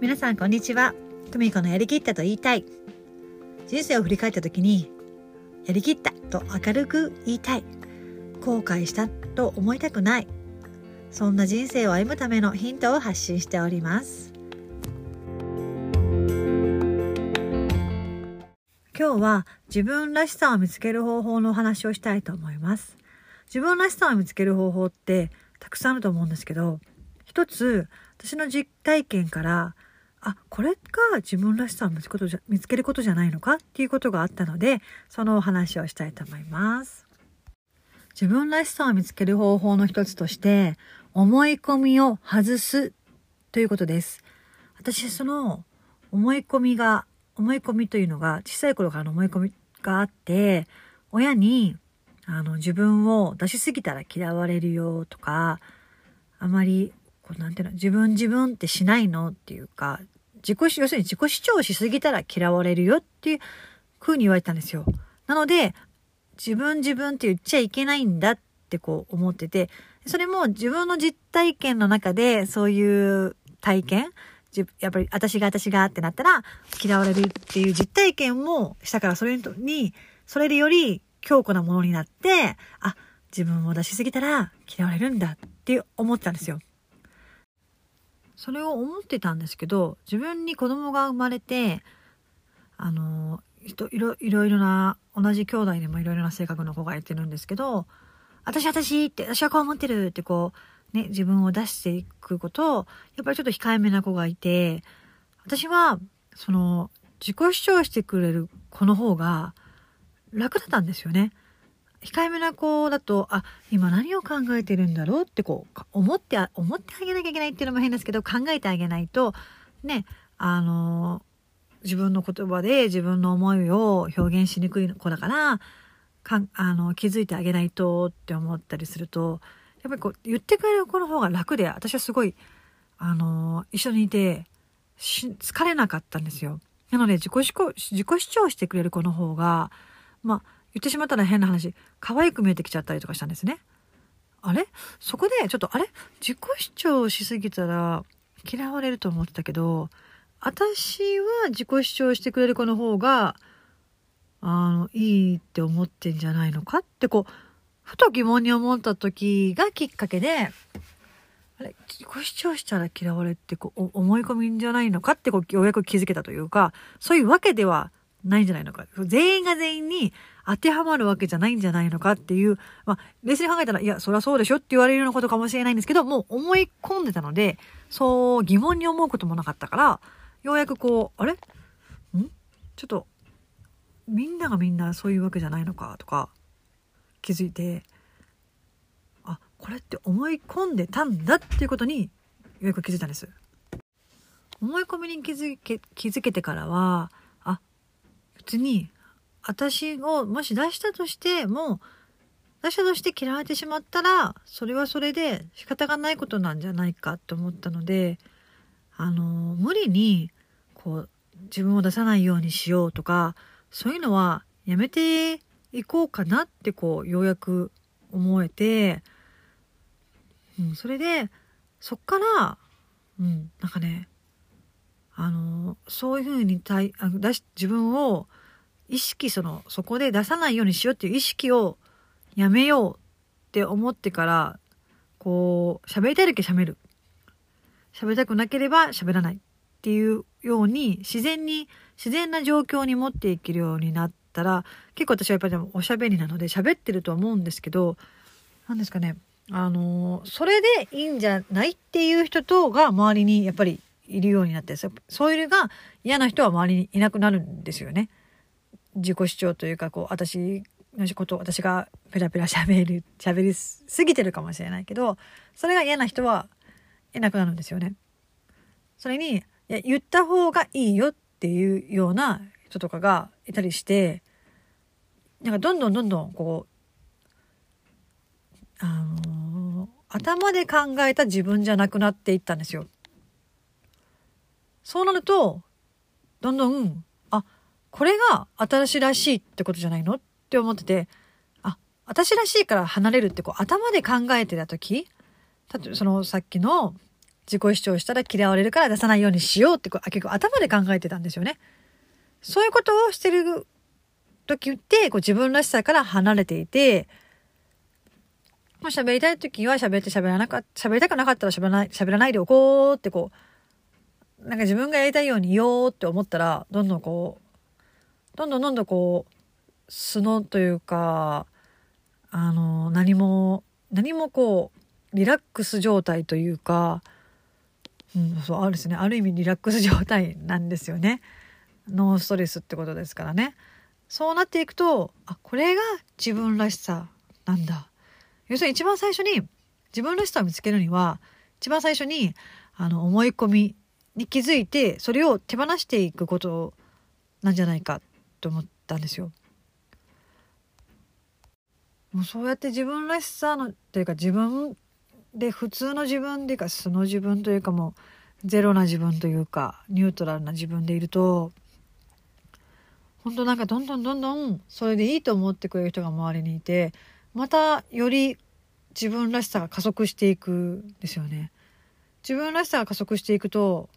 皆さんこんにちは。久美子のやりきったと言いたい。人生を振り返った時にやりきったと明るく言いたい。後悔したと思いたくない。そんな人生を歩むためのヒントを発信しております。今日は自分らしさを見つける方法のお話をしたいと思います。自分らしさを見つける方法ってたくさんあると思うんですけど一つ私の実体験からあこれが自分らしさを見つことじゃ見つけることじゃないのかっていうことがあったのでそのお話をしたいと思います。自分らしさを見つける方法の一つとして思い込みを外すということです。私その思い込みが思い込みというのが小さい頃からの思い込みがあって親にあの自分を出しすぎたら嫌われるよとかあまりこうなんていうの自分自分ってしないのっていうか自己要するに自己主張しすぎたら嫌われるよっていう風に言われたんですよ。なので自分自分って言っちゃいけないんだってこう思っててそれも自分の実体験の中でそういう体験やっぱり私が私がってなったら嫌われるっていう実体験もしたからそれにそれでより強固なものになってあ自分を出しすぎたら嫌われるんだって思ってたんですよ。それを思ってたんですけど自分に子供が生まれてあのいろいろな同じ兄弟でもいろいろな性格の子がいてるんですけど私私って私はこう思ってるってこうね自分を出していくことをやっぱりちょっと控えめな子がいて私はその自己主張してくれる子の方が楽だったんですよね。控えめな子だと、あ、今何を考えてるんだろうってこう、思って、思ってあげなきゃいけないっていうのも変ですけど、考えてあげないと、ね、あの、自分の言葉で自分の思いを表現しにくい子だから、かんあの気づいてあげないとって思ったりすると、やっぱりこう、言ってくれる子の方が楽で、私はすごい、あの、一緒にいて、疲れなかったんですよ。なので自己主張、自己主張してくれる子の方が、まあ、言ってしまったら変な話、可愛く見えてきちゃったりとかしたんですね。あれ？そこでちょっと、あれ？自己主張しすぎたら嫌われると思ってたけど、私は自己主張してくれる子の方が、あの、いいって思ってんじゃないのかってこう、ふと疑問に思った時がきっかけで、あれ？自己主張したら嫌われってこう思い込みんじゃないのかってこうようやく気づけたというか、そういうわけではないんじゃないのか。全員が全員に当てはまるわけじゃないんじゃないのかっていう、まあ、冷静に考えたら、いや、そりゃそうでしょって言われるようなことかもしれないんですけど、もう思い込んでたので、そう疑問に思うこともなかったから、ようやくこう、あれ？ん？ちょっと、みんながみんなそういうわけじゃないのかとか、気づいて、あ、これって思い込んでたんだっていうことに、ようやく気づいたんです。思い込みに気づけ、気づけてからは、あ別に私をもし出したとしても出したとして嫌われてしまったらそれはそれで仕方がないことなんじゃないかと思ったのであの無理にこう自分を出さないようにしようとかそういうのはやめていこうかなってこうようやく思えて、うん、それでそっから、うん、なんかねあのそういうふうに対あ出し自分を意識そのそこで出さないようにしようっていう意識をやめようって思ってからこう喋りたい時は喋る喋りたくなければ喋らないっていうように自然に自然な状況に持っていけるようになったら結構私はやっぱりでもおしゃべりなので喋ってるとは思うんですけど何ですかねあのそれでいいんじゃないっていう人とが周りにやっぱりいるようになってそういうのが嫌な人は周りにいなくなるんですよね。自己主張というかこう私のこと私がペラペラ喋る喋りすぎてるかもしれないけどそれが嫌な人はいなくなるんですよね。それにいや言った方がいいよっていうような人とかがいたりしてなんかどんどんどんどんこうあのー、頭で考えた自分じゃなくなっていったんですよ。そうなるとどんどんこれが私らしいってことじゃないの？って思ってて、あ、私らしいから離れるってこう頭で考えてた時、例えそのさっきの自己主張したら嫌われるから出さないようにしようってこう結構頭で考えてたんですよね。そういうことをしてる時ってこう自分らしさから離れていて、まあ、喋りたい時は喋って喋らなかった、喋りたくなかったら喋らない、喋らないでおこうってこう、なんか自分がやりたいように言おうって思ったら、どんどんこう、どんどんどんどんこう、素のというか、あの、何も、何もこう、リラックス状態というか、うん、そう、あるですね。ある意味リラックス状態なんですよね。ノーストレスってことですからね。そうなっていくと、あ、これが自分らしさなんだ。要するに一番最初に自分らしさを見つけるには、一番最初に、あの、思い込みに気づいて、それを手放していくことなんじゃないかと思ったんですよ。もうそうやって自分らしさのというか自分で普通の自分っていうか素の自分というかもうゼロな自分というかニュートラルな自分でいると本当なんかどんどんどんどんそれでいいと思ってくれる人が周りにいてまたより自分らしさが加速していくんですよね。自分らしさが加速していくと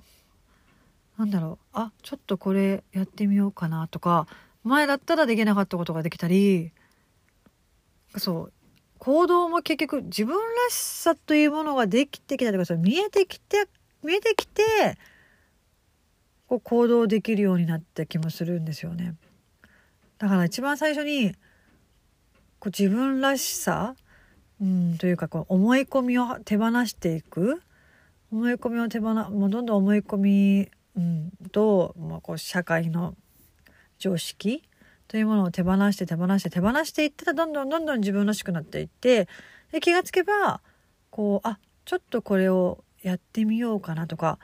なんだろう。あちょっとこれやってみようかなとか前だったらできなかったことができたりそう。行動も結局自分らしさというものができてきたとかそ見えてきて見えてきてこう行動できるようになった気もするんですよね。だから一番最初にこう自分らしさ、うん、というかこう思い込みを手放していく。思い込みを手放もうどんどん思い込み、うん、と、まあ、こう社会の常識というものを手放して手放して手放していったらどんどんどんどん自分らしくなっていってで気がつけばこうあちょっとこれをやってみようかなとか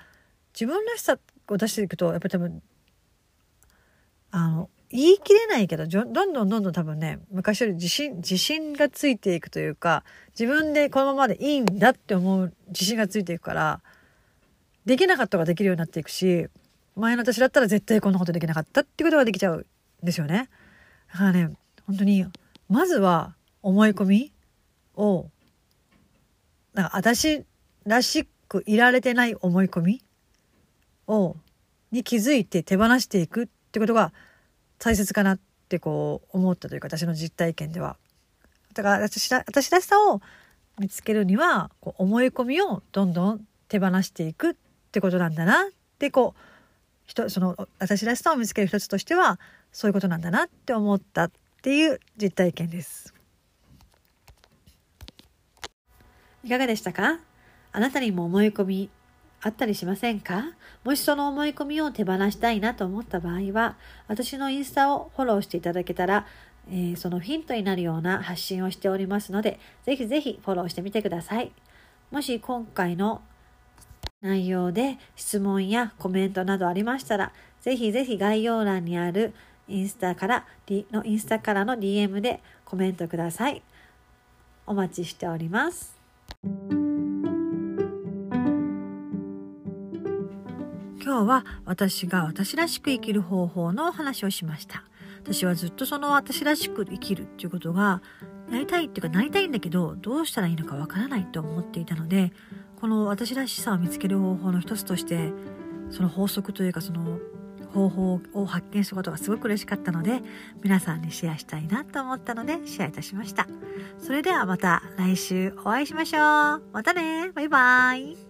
自分らしさを出していくとやっぱり多分あの言い切れないけどどんどんどんどん多分ね昔より自信自信がついていくというか自分でこのままでいいんだって思う自信がついていくからできなかったができるようになっていくし前の私だったら絶対こんなことできなかったっていうことができちゃうですよね。だからね、本当に、まずは思い込みを、なんか私らしくいられてない思い込みを、に気づいて手放していくってことが大切かなってこう思ったというか私の実体験では。だから私ら私らしさを見つけるにはこう思い込みをどんどん手放していくっってことなんだなってこう人その私らしさを見つける一つとしてはそういうことなんだなって思ったっていう実体験です。いかがでしたか？あなたにも思い込みあったりしませんか？もしその思い込みを手放したいなと思った場合は、私のインスタをフォローしていただけたら、えー、そのヒントになるような発信をしておりますので、ぜひぜひフォローしてみてください。もし今回の内容で質問やコメントなどありましたら、ぜひぜひ概要欄にあるインスタから、のインスタからの DM でコメントください。お待ちしております。今日は私が私らしく生きる方法のお話をしました。私はずっとその私らしく生きるっていうことがやりたいっていうかなりたいんだけどどうしたらいいのかわからないと思っていたのでこの私らしさを見つける方法の一つとしてその法則というかその方法を発見することがすごく嬉しかったので皆さんにシェアしたいなと思ったのでシェアいたしました。それではまた来週お会いしましょう。またね。バイバーイ。